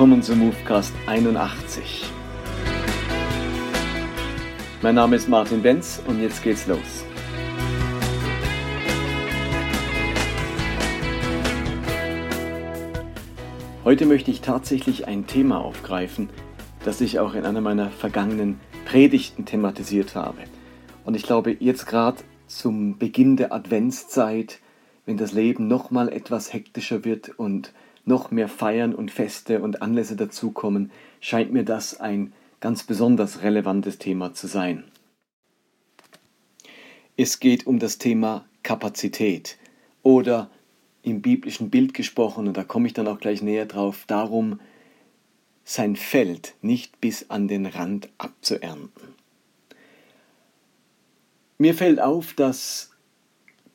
Willkommen zum Movecast 81. Mein Name ist Martin Benz und jetzt geht's los. Heute möchte ich tatsächlich ein Thema aufgreifen, das ich auch in einer meiner vergangenen Predigten thematisiert habe. Und ich glaube, jetzt gerade zum Beginn der Adventszeit, wenn das Leben nochmal etwas hektischer wird und noch mehr Feiern und Feste und Anlässe dazukommen, scheint mir das ein ganz besonders relevantes Thema zu sein. Es geht um das Thema Kapazität oder im biblischen Bild gesprochen, und da komme ich dann auch gleich näher drauf, darum, sein Feld nicht bis an den Rand abzuernten. Mir fällt auf, dass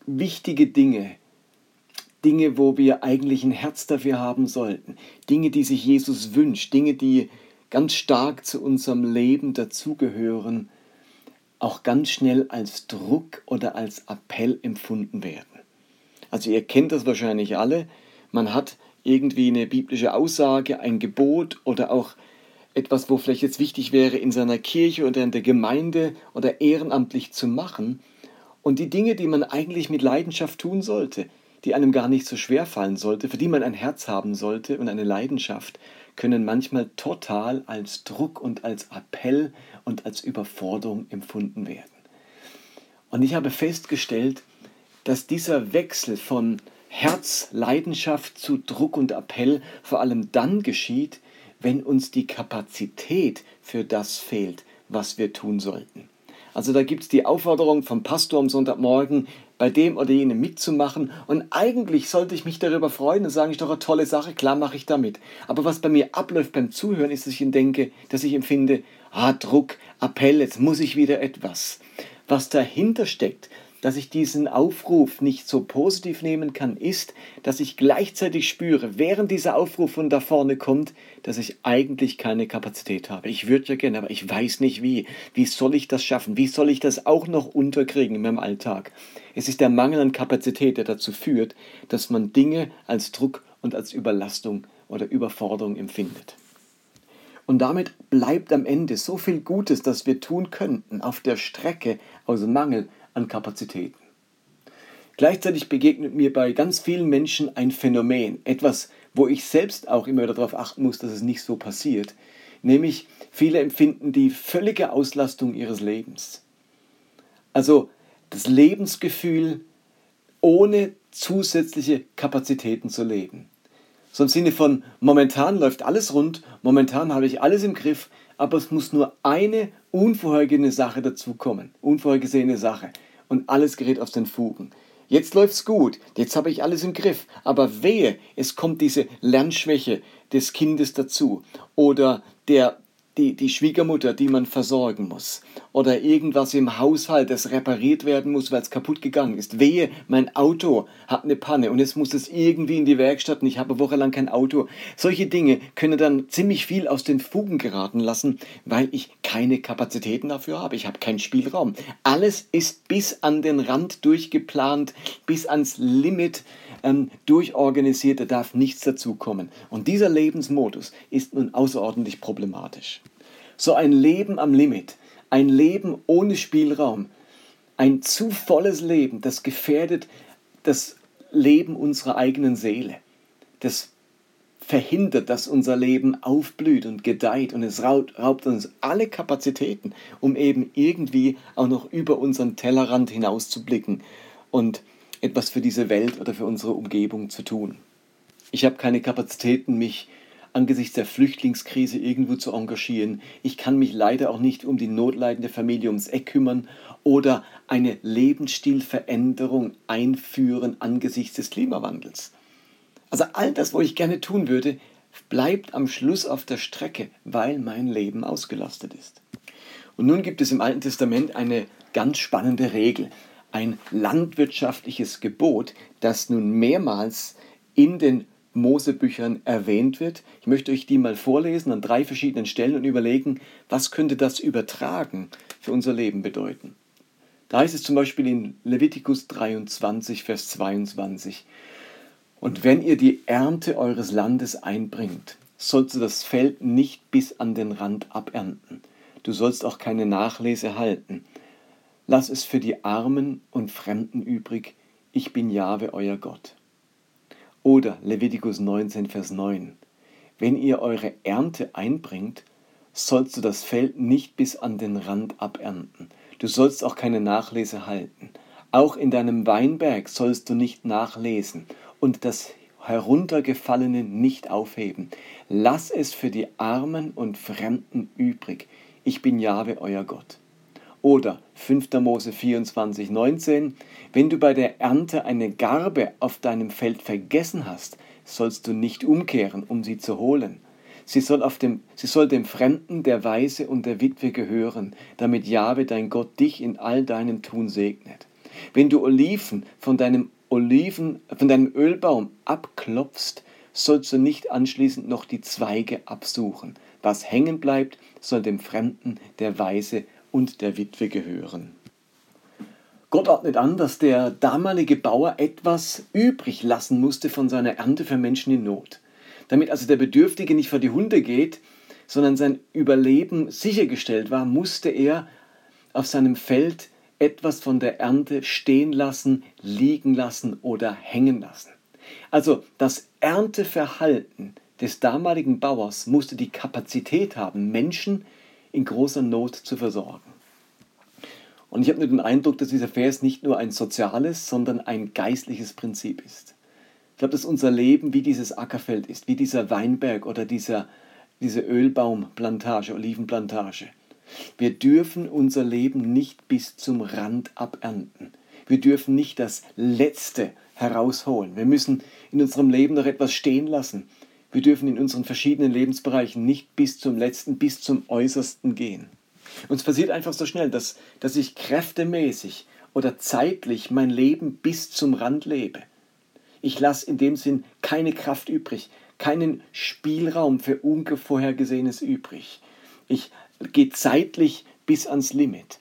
wichtige Dinge Dinge, wo wir eigentlich ein Herz dafür haben sollten, Dinge, die sich Jesus wünscht, Dinge, die ganz stark zu unserem Leben dazugehören, auch ganz schnell als Druck oder als Appell empfunden werden. Also ihr kennt das wahrscheinlich alle, man hat irgendwie eine biblische Aussage, ein Gebot oder auch etwas, wo vielleicht jetzt wichtig wäre, in seiner Kirche oder in der Gemeinde oder ehrenamtlich zu machen. Und die Dinge, die man eigentlich mit Leidenschaft tun sollte, die einem gar nicht so schwer fallen sollte, für die man ein Herz haben sollte und eine Leidenschaft, können manchmal total als Druck und als Appell und als Überforderung empfunden werden. Und ich habe festgestellt, dass dieser Wechsel von Herz, Leidenschaft zu Druck und Appell vor allem dann geschieht, wenn uns die Kapazität für das fehlt, was wir tun sollten. Also da gibt es die Aufforderung vom Pastor am Sonntagmorgen, bei dem oder jenem mitzumachen. Und eigentlich sollte ich mich darüber freuen und sagen, ist doch eine tolle Sache, klar mache ich damit. Aber was bei mir abläuft beim Zuhören, ist, dass ich denke, dass ich empfinde, ah, Druck, Appell, jetzt muss ich wieder etwas. Was dahinter steckt, dass ich diesen Aufruf nicht so positiv nehmen kann, ist, dass ich gleichzeitig spüre, während dieser Aufruf von da vorne kommt, dass ich eigentlich keine Kapazität habe. Ich würde ja gerne, aber ich weiß nicht wie. Wie soll ich das schaffen? Wie soll ich das auch noch unterkriegen in meinem Alltag? Es ist der Mangel an Kapazität, der dazu führt, dass man Dinge als Druck und als Überlastung oder Überforderung empfindet. Und damit bleibt am Ende so viel Gutes, das wir tun könnten, auf der Strecke aus Mangel an Kapazitäten. Gleichzeitig begegnet mir bei ganz vielen Menschen ein Phänomen, etwas, wo ich selbst auch immer darauf achten muss, dass es nicht so passiert, nämlich viele empfinden die völlige Auslastung ihres Lebens. Also das Lebensgefühl, ohne zusätzliche Kapazitäten zu leben. So im Sinne von, momentan läuft alles rund, momentan habe ich alles im Griff, aber es muss nur eine unvorhergesehene Sache dazukommen, unvorhergesehene Sache und alles gerät aus den Fugen. Jetzt läuft's gut, jetzt habe ich alles im Griff, aber wehe, es kommt diese Lernschwäche des Kindes dazu oder der die, die Schwiegermutter, die man versorgen muss. Oder irgendwas im Haushalt, das repariert werden muss, weil es kaputt gegangen ist. Wehe, mein Auto hat eine Panne und jetzt muss es irgendwie in die Werkstatt und ich habe wochenlang kein Auto. Solche Dinge können dann ziemlich viel aus den Fugen geraten lassen, weil ich keine Kapazitäten dafür habe. Ich habe keinen Spielraum. Alles ist bis an den Rand durchgeplant, bis ans Limit ähm, durchorganisiert, da darf nichts dazukommen. Und dieser Lebensmodus ist nun außerordentlich problematisch. So ein Leben am Limit, ein Leben ohne Spielraum, ein zu volles Leben, das gefährdet das Leben unserer eigenen Seele. Das verhindert, dass unser Leben aufblüht und gedeiht und es raubt, uns alle Kapazitäten, um eben irgendwie auch noch über unseren Tellerrand hinaus zu blicken und etwas für diese Welt oder für unsere Umgebung zu tun. Ich habe keine Kapazitäten, mich angesichts der Flüchtlingskrise irgendwo zu engagieren. Ich kann mich leider auch nicht um die notleidende Familie ums Eck kümmern oder eine Lebensstilveränderung einführen angesichts des Klimawandels. Also all das, was ich gerne tun würde, bleibt am Schluss auf der Strecke, weil mein Leben ausgelastet ist. Und nun gibt es im Alten Testament eine ganz spannende Regel ein landwirtschaftliches Gebot, das nun mehrmals in den Mosebüchern erwähnt wird. Ich möchte euch die mal vorlesen an drei verschiedenen Stellen und überlegen, was könnte das übertragen für unser Leben bedeuten. Da heißt es zum Beispiel in Levitikus 23, Vers 22, Und wenn ihr die Ernte eures Landes einbringt, sollst du das Feld nicht bis an den Rand abernten. Du sollst auch keine Nachlese halten. Lass es für die Armen und Fremden übrig. Ich bin Jahwe, euer Gott. Oder Levitikus 19, Vers 9. Wenn ihr eure Ernte einbringt, sollst du das Feld nicht bis an den Rand abernten. Du sollst auch keine Nachlese halten. Auch in deinem Weinberg sollst du nicht nachlesen und das Heruntergefallene nicht aufheben. Lass es für die Armen und Fremden übrig. Ich bin Jahwe, euer Gott. Oder 5. Mose 24, 19. Wenn du bei der Ernte eine Garbe auf deinem Feld vergessen hast, sollst du nicht umkehren, um sie zu holen. Sie soll, auf dem, sie soll dem Fremden, der Weise und der Witwe gehören, damit Jahwe dein Gott dich in all deinem Tun segnet. Wenn du Oliven von deinem Oliven, von deinem Ölbaum abklopfst, sollst du nicht anschließend noch die Zweige absuchen. Was hängen bleibt, soll dem Fremden, der Weise und der Witwe gehören. Gott ordnet an, dass der damalige Bauer etwas übrig lassen musste von seiner Ernte für Menschen in Not. Damit also der Bedürftige nicht vor die Hunde geht, sondern sein Überleben sichergestellt war, musste er auf seinem Feld etwas von der Ernte stehen lassen, liegen lassen oder hängen lassen. Also das Ernteverhalten des damaligen Bauers musste die Kapazität haben, Menschen in großer Not zu versorgen. Und ich habe nur den Eindruck, dass dieser Vers nicht nur ein soziales, sondern ein geistliches Prinzip ist. Ich glaube, dass unser Leben wie dieses Ackerfeld ist, wie dieser Weinberg oder dieser, diese Ölbaumplantage, Olivenplantage. Wir dürfen unser Leben nicht bis zum Rand abernten. Wir dürfen nicht das Letzte herausholen. Wir müssen in unserem Leben noch etwas stehen lassen. Wir dürfen in unseren verschiedenen Lebensbereichen nicht bis zum Letzten, bis zum Äußersten gehen. Uns passiert einfach so schnell, dass, dass ich kräftemäßig oder zeitlich mein Leben bis zum Rand lebe. Ich lasse in dem Sinn keine Kraft übrig, keinen Spielraum für Unvorhergesehenes übrig. Ich gehe zeitlich bis ans Limit.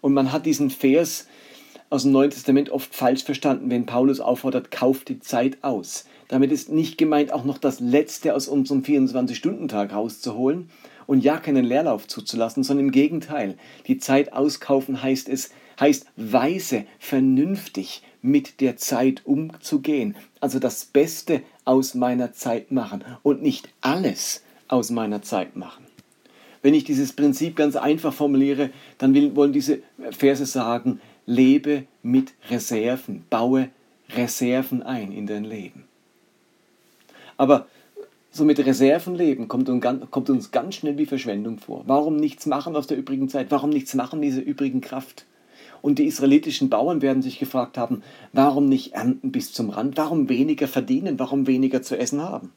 Und man hat diesen Vers aus dem Neuen Testament oft falsch verstanden, wenn Paulus auffordert, kauft die Zeit aus. Damit ist nicht gemeint, auch noch das Letzte aus unserem 24-Stunden-Tag rauszuholen und ja keinen Leerlauf zuzulassen, sondern im Gegenteil. Die Zeit auskaufen heißt es, heißt weise, vernünftig mit der Zeit umzugehen. Also das Beste aus meiner Zeit machen und nicht alles aus meiner Zeit machen. Wenn ich dieses Prinzip ganz einfach formuliere, dann will, wollen diese Verse sagen, lebe mit Reserven, baue Reserven ein in dein Leben. Aber so mit Reserven leben kommt, uns ganz schnell wie Verschwendung vor. Warum nichts machen aus der übrigen Zeit? Warum nichts machen dieser übrigen Kraft? Und die israelitischen Bauern werden sich gefragt haben, warum nicht ernten bis zum Rand? Warum weniger verdienen? Warum weniger zu essen haben?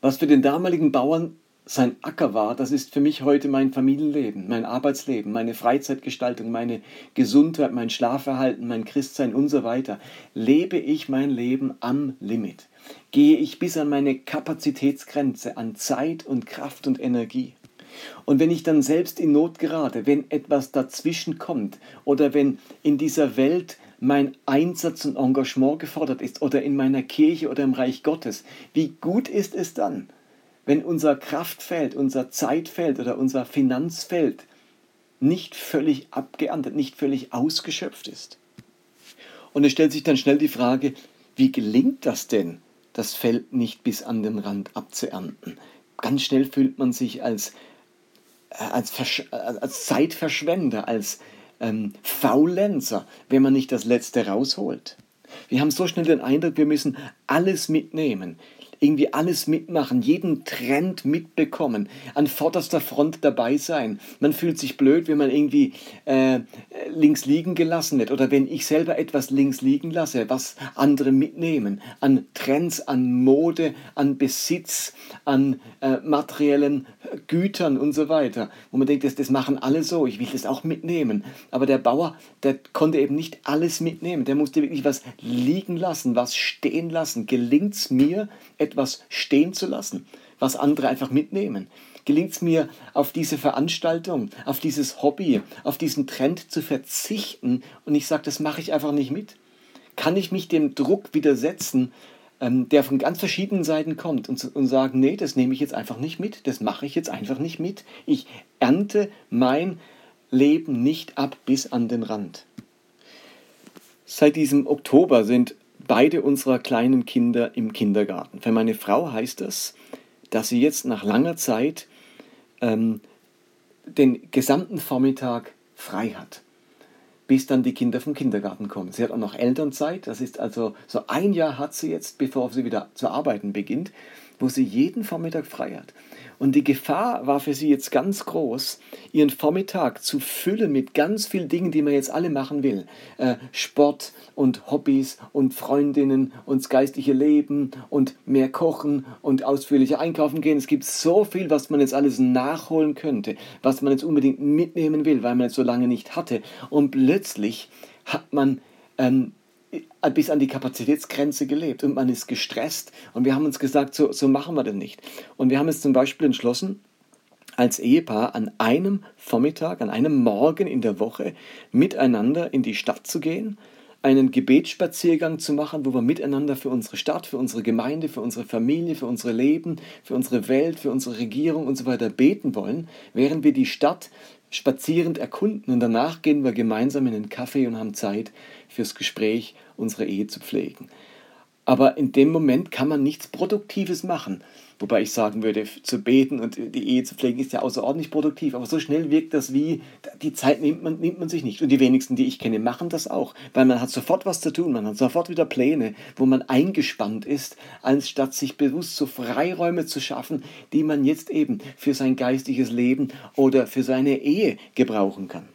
Was für den damaligen Bauern sein Acker war, das ist für mich heute mein Familienleben, mein Arbeitsleben, meine Freizeitgestaltung, meine Gesundheit, mein Schlafverhalten, mein Christsein und so weiter. Lebe ich mein Leben am Limit? Gehe ich bis an meine Kapazitätsgrenze an Zeit und Kraft und Energie? Und wenn ich dann selbst in Not gerate, wenn etwas dazwischen kommt oder wenn in dieser Welt mein Einsatz und Engagement gefordert ist oder in meiner Kirche oder im Reich Gottes, wie gut ist es dann, wenn unser Kraftfeld, unser Zeitfeld oder unser Finanzfeld nicht völlig abgeerntet, nicht völlig ausgeschöpft ist. Und es stellt sich dann schnell die Frage, wie gelingt das denn, das Feld nicht bis an den Rand abzuernten? Ganz schnell fühlt man sich als, äh, als, als Zeitverschwender, als ähm, Faulenzer, wenn man nicht das Letzte rausholt. Wir haben so schnell den Eindruck, wir müssen alles mitnehmen irgendwie alles mitmachen, jeden Trend mitbekommen, an vorderster Front dabei sein. Man fühlt sich blöd, wenn man irgendwie äh, links liegen gelassen wird oder wenn ich selber etwas links liegen lasse, was andere mitnehmen, an Trends, an Mode, an Besitz, an äh, materiellen Gütern und so weiter, wo man denkt, das, das machen alle so, ich will das auch mitnehmen. Aber der Bauer, der konnte eben nicht alles mitnehmen, der musste wirklich was liegen lassen, was stehen lassen. Gelingt es mir, etwas stehen zu lassen, was andere einfach mitnehmen? Gelingt es mir, auf diese Veranstaltung, auf dieses Hobby, auf diesen Trend zu verzichten und ich sage, das mache ich einfach nicht mit? Kann ich mich dem Druck widersetzen, ähm, der von ganz verschiedenen Seiten kommt und, und sagt, nee, das nehme ich jetzt einfach nicht mit, das mache ich jetzt einfach nicht mit. Ich ernte mein Leben nicht ab bis an den Rand. Seit diesem Oktober sind beide unserer kleinen Kinder im Kindergarten. Für meine Frau heißt das, dass sie jetzt nach langer Zeit ähm, den gesamten Vormittag frei hat, bis dann die Kinder vom Kindergarten kommen. Sie hat auch noch Elternzeit, das ist also so ein Jahr hat sie jetzt, bevor sie wieder zu arbeiten beginnt, wo sie jeden Vormittag frei hat. Und die Gefahr war für sie jetzt ganz groß, ihren Vormittag zu füllen mit ganz vielen Dingen, die man jetzt alle machen will. Äh, Sport und Hobbys und Freundinnen und das geistliche Leben und mehr kochen und ausführlicher einkaufen gehen. Es gibt so viel, was man jetzt alles nachholen könnte, was man jetzt unbedingt mitnehmen will, weil man es so lange nicht hatte. Und plötzlich hat man ähm, bis an die Kapazitätsgrenze gelebt und man ist gestresst und wir haben uns gesagt, so, so machen wir das nicht. Und wir haben es zum Beispiel entschlossen, als Ehepaar an einem Vormittag, an einem Morgen in der Woche miteinander in die Stadt zu gehen, einen Gebetsspaziergang zu machen, wo wir miteinander für unsere Stadt, für unsere Gemeinde, für unsere Familie, für unser Leben, für unsere Welt, für unsere Regierung und so weiter beten wollen, während wir die Stadt spazierend erkunden und danach gehen wir gemeinsam in den Kaffee und haben Zeit fürs Gespräch, unsere Ehe zu pflegen. Aber in dem Moment kann man nichts Produktives machen. Wobei ich sagen würde, zu beten und die Ehe zu pflegen ist ja außerordentlich produktiv. Aber so schnell wirkt das wie, die Zeit nimmt man, nimmt man sich nicht. Und die wenigsten, die ich kenne, machen das auch. Weil man hat sofort was zu tun, man hat sofort wieder Pläne, wo man eingespannt ist, anstatt sich bewusst so Freiräume zu schaffen, die man jetzt eben für sein geistiges Leben oder für seine Ehe gebrauchen kann.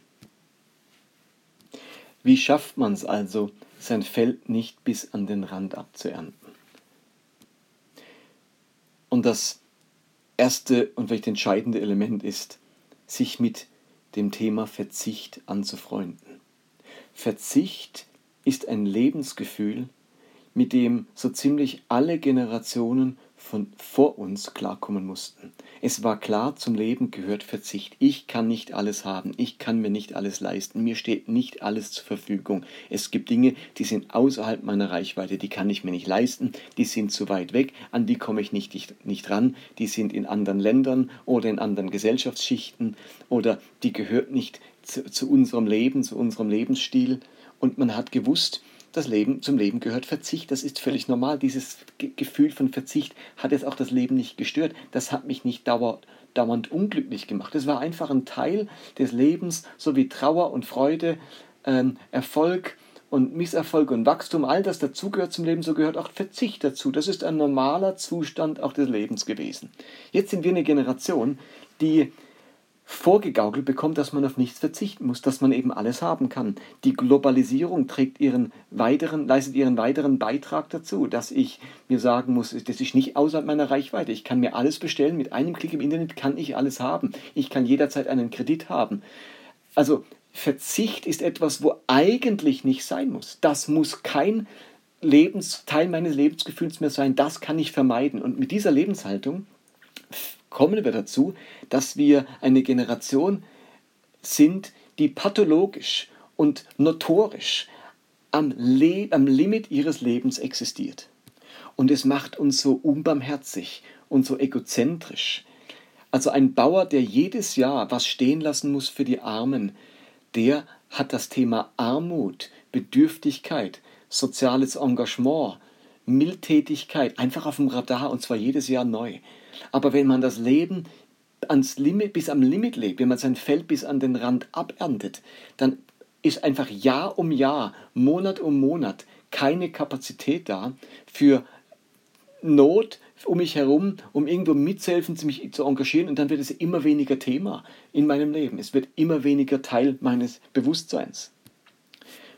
Wie schafft man es also, sein Feld nicht bis an den Rand abzuernten? Und das erste und vielleicht entscheidende Element ist, sich mit dem Thema Verzicht anzufreunden. Verzicht ist ein Lebensgefühl, mit dem so ziemlich alle Generationen von vor uns klarkommen mussten. Es war klar, zum Leben gehört Verzicht. Ich kann nicht alles haben, ich kann mir nicht alles leisten, mir steht nicht alles zur Verfügung. Es gibt Dinge, die sind außerhalb meiner Reichweite, die kann ich mir nicht leisten, die sind zu weit weg, an die komme ich nicht, nicht, nicht ran, die sind in anderen Ländern oder in anderen Gesellschaftsschichten oder die gehört nicht zu, zu unserem Leben, zu unserem Lebensstil. Und man hat gewusst, das Leben, zum Leben gehört Verzicht. Das ist völlig normal. Dieses Ge Gefühl von Verzicht hat jetzt auch das Leben nicht gestört. Das hat mich nicht dauer, dauernd unglücklich gemacht. Es war einfach ein Teil des Lebens, so wie Trauer und Freude, ähm, Erfolg und Misserfolg und Wachstum, all das dazugehört zum Leben, so gehört auch Verzicht dazu. Das ist ein normaler Zustand auch des Lebens gewesen. Jetzt sind wir eine Generation, die vorgegaukelt bekommt, dass man auf nichts verzichten muss, dass man eben alles haben kann. Die Globalisierung trägt ihren weiteren, leistet ihren weiteren Beitrag dazu, dass ich mir sagen muss, das ist nicht außerhalb meiner Reichweite. Ich kann mir alles bestellen, mit einem Klick im Internet kann ich alles haben. Ich kann jederzeit einen Kredit haben. Also Verzicht ist etwas, wo eigentlich nicht sein muss. Das muss kein Lebens, Teil meines Lebensgefühls mehr sein. Das kann ich vermeiden. Und mit dieser Lebenshaltung kommen wir dazu, dass wir eine Generation sind, die pathologisch und notorisch am, Le am Limit ihres Lebens existiert. Und es macht uns so unbarmherzig und so egozentrisch. Also ein Bauer, der jedes Jahr was stehen lassen muss für die Armen, der hat das Thema Armut, Bedürftigkeit, soziales Engagement, Mildtätigkeit einfach auf dem Radar und zwar jedes Jahr neu. Aber wenn man das Leben ans Limit, bis am Limit lebt, wenn man sein Feld bis an den Rand aberntet, dann ist einfach Jahr um Jahr, Monat um Monat keine Kapazität da für Not um mich herum, um irgendwo mitzuhelfen, mich zu engagieren und dann wird es immer weniger Thema in meinem Leben. Es wird immer weniger Teil meines Bewusstseins.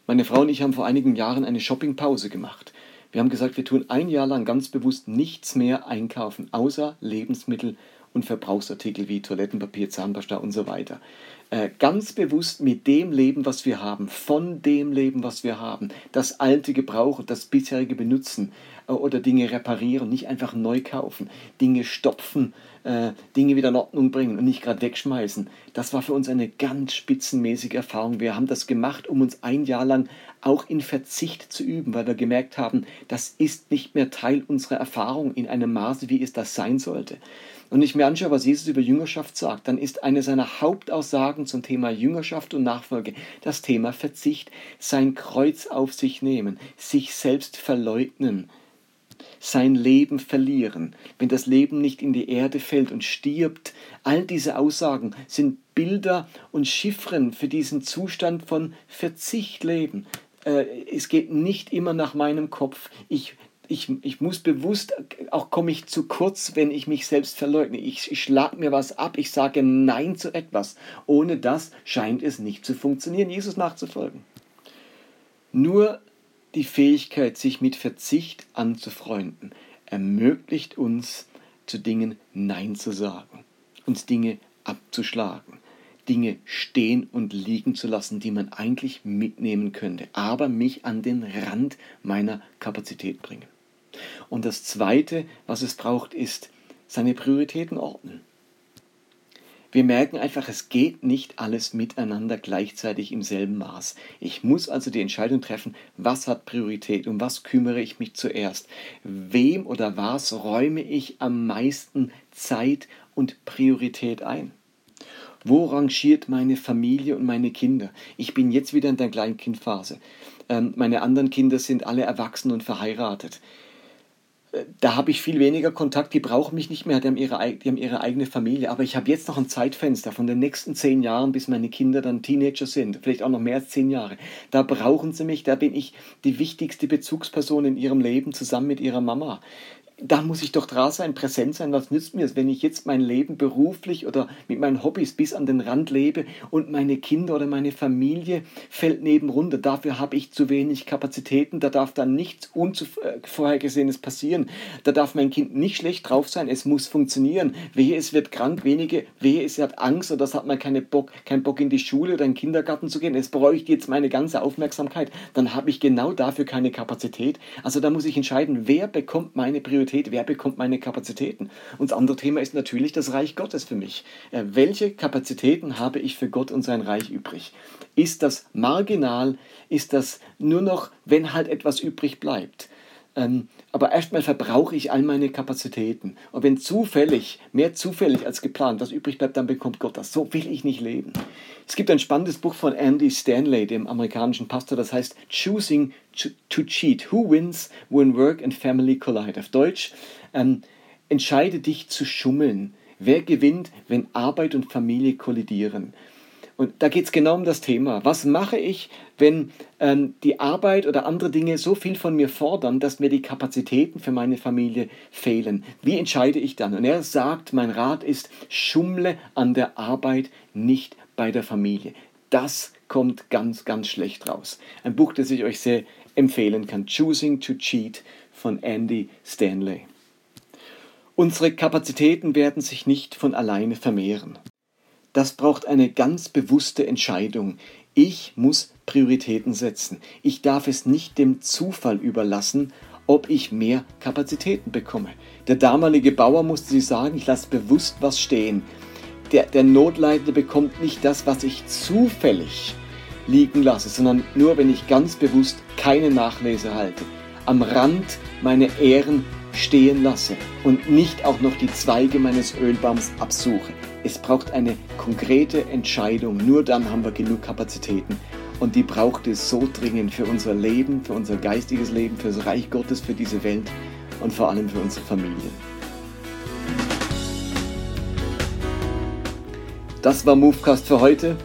Meine Frau und ich haben vor einigen Jahren eine Shoppingpause gemacht. Wir haben gesagt, wir tun ein Jahr lang ganz bewusst nichts mehr einkaufen, außer Lebensmittel und Verbrauchsartikel wie Toilettenpapier, Zahnpasta und so weiter. äh, ganz bewusst mit dem Leben, was wir haben, von dem Leben, was wir haben, das Alte gebrauchen, das bisherige benutzen oder Dinge reparieren, nicht einfach neu kaufen, Dinge stopfen, äh, Dinge wieder in Ordnung bringen und nicht gerade wegschmeißen. Das war für uns eine ganz spitzenmäßige Erfahrung. Wir haben das gemacht, um uns ein Jahr lang auch in Verzicht zu üben, weil wir gemerkt haben, das ist nicht mehr Teil unserer Erfahrung in einem Maße, wie es das sein sollte. Und ich mir anschaue, was Jesus über Jüngerschaft sagt, dann ist eine seiner Hauptaussagen zum Thema Jüngerschaft und Nachfolge das Thema Verzicht, sein Kreuz auf sich nehmen, sich selbst verleugnen, sein Leben verlieren, wenn das Leben nicht in die Erde fällt und stirbt. All diese Aussagen sind Bilder und Chiffren für diesen Zustand von Verzicht leben. Äh, es geht nicht immer nach meinem Kopf. Ich ich, ich muss bewusst, auch komme ich zu kurz, wenn ich mich selbst verleugne. Ich, ich schlage mir was ab, ich sage Nein zu etwas. Ohne das scheint es nicht zu funktionieren, Jesus nachzufolgen. Nur die Fähigkeit, sich mit Verzicht anzufreunden, ermöglicht uns, zu Dingen Nein zu sagen, uns Dinge abzuschlagen, Dinge stehen und liegen zu lassen, die man eigentlich mitnehmen könnte, aber mich an den Rand meiner Kapazität bringen. Und das Zweite, was es braucht, ist seine Prioritäten ordnen. Wir merken einfach, es geht nicht alles miteinander gleichzeitig im selben Maß. Ich muss also die Entscheidung treffen, was hat Priorität, um was kümmere ich mich zuerst, wem oder was räume ich am meisten Zeit und Priorität ein. Wo rangiert meine Familie und meine Kinder? Ich bin jetzt wieder in der Kleinkindphase. Ähm, meine anderen Kinder sind alle erwachsen und verheiratet da habe ich viel weniger Kontakt, die brauchen mich nicht mehr, die haben ihre, die haben ihre eigene Familie. Aber ich habe jetzt noch ein Zeitfenster von den nächsten zehn Jahren, bis meine Kinder dann Teenager sind, vielleicht auch noch mehr als zehn Jahre. Da brauchen sie mich, da bin ich die wichtigste Bezugsperson in ihrem Leben zusammen mit ihrer Mama da muss ich doch da sein, präsent sein. Was nützt mir es, wenn ich jetzt mein Leben beruflich oder mit meinen Hobbys bis an den Rand lebe und meine Kinder oder meine Familie fällt neben runter? Dafür habe ich zu wenig Kapazitäten. Da darf dann nichts Unvorhergesehenes passieren. Da darf mein Kind nicht schlecht drauf sein. Es muss funktionieren. Wehe, es wird krank, wenige, wehe, es hat Angst oder es hat man keine Bock, keinen Bock in die Schule oder in den Kindergarten zu gehen. Es bräuchte jetzt meine ganze Aufmerksamkeit. Dann habe ich genau dafür keine Kapazität. Also da muss ich entscheiden, wer bekommt meine Priorität Kapazität, wer bekommt meine Kapazitäten? Und das andere Thema ist natürlich das Reich Gottes für mich. Äh, welche Kapazitäten habe ich für Gott und sein Reich übrig? Ist das marginal? Ist das nur noch, wenn halt etwas übrig bleibt? Ähm, aber erstmal verbrauche ich all meine Kapazitäten. Und wenn zufällig, mehr zufällig als geplant, was übrig bleibt, dann bekommt Gott das. So will ich nicht leben. Es gibt ein spannendes Buch von Andy Stanley, dem amerikanischen Pastor, das heißt Choosing to Cheat. Who wins when work and family collide? Auf Deutsch, ähm, entscheide dich zu schummeln. Wer gewinnt, wenn Arbeit und Familie kollidieren? Und da geht es genau um das Thema. Was mache ich, wenn ähm, die Arbeit oder andere Dinge so viel von mir fordern, dass mir die Kapazitäten für meine Familie fehlen? Wie entscheide ich dann? Und er sagt, mein Rat ist, schummle an der Arbeit, nicht bei der Familie. Das kommt ganz, ganz schlecht raus. Ein Buch, das ich euch sehr empfehlen kann. Choosing to Cheat von Andy Stanley. Unsere Kapazitäten werden sich nicht von alleine vermehren. Das braucht eine ganz bewusste Entscheidung. Ich muss Prioritäten setzen. Ich darf es nicht dem Zufall überlassen, ob ich mehr Kapazitäten bekomme. Der damalige Bauer musste sich sagen, ich lasse bewusst was stehen. Der, der Notleidende bekommt nicht das, was ich zufällig liegen lasse, sondern nur, wenn ich ganz bewusst keine Nachlese halte. Am Rand meine Ehren stehen lasse und nicht auch noch die Zweige meines Ölbaums absuche. Es braucht eine konkrete Entscheidung. Nur dann haben wir genug Kapazitäten. Und die braucht es so dringend für unser Leben, für unser geistiges Leben, für das Reich Gottes, für diese Welt und vor allem für unsere Familien. Das war Movecast für heute.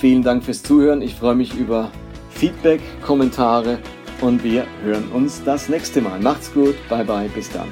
Vielen Dank fürs Zuhören. Ich freue mich über Feedback, Kommentare und wir hören uns das nächste Mal. Macht's gut, bye bye, bis dann.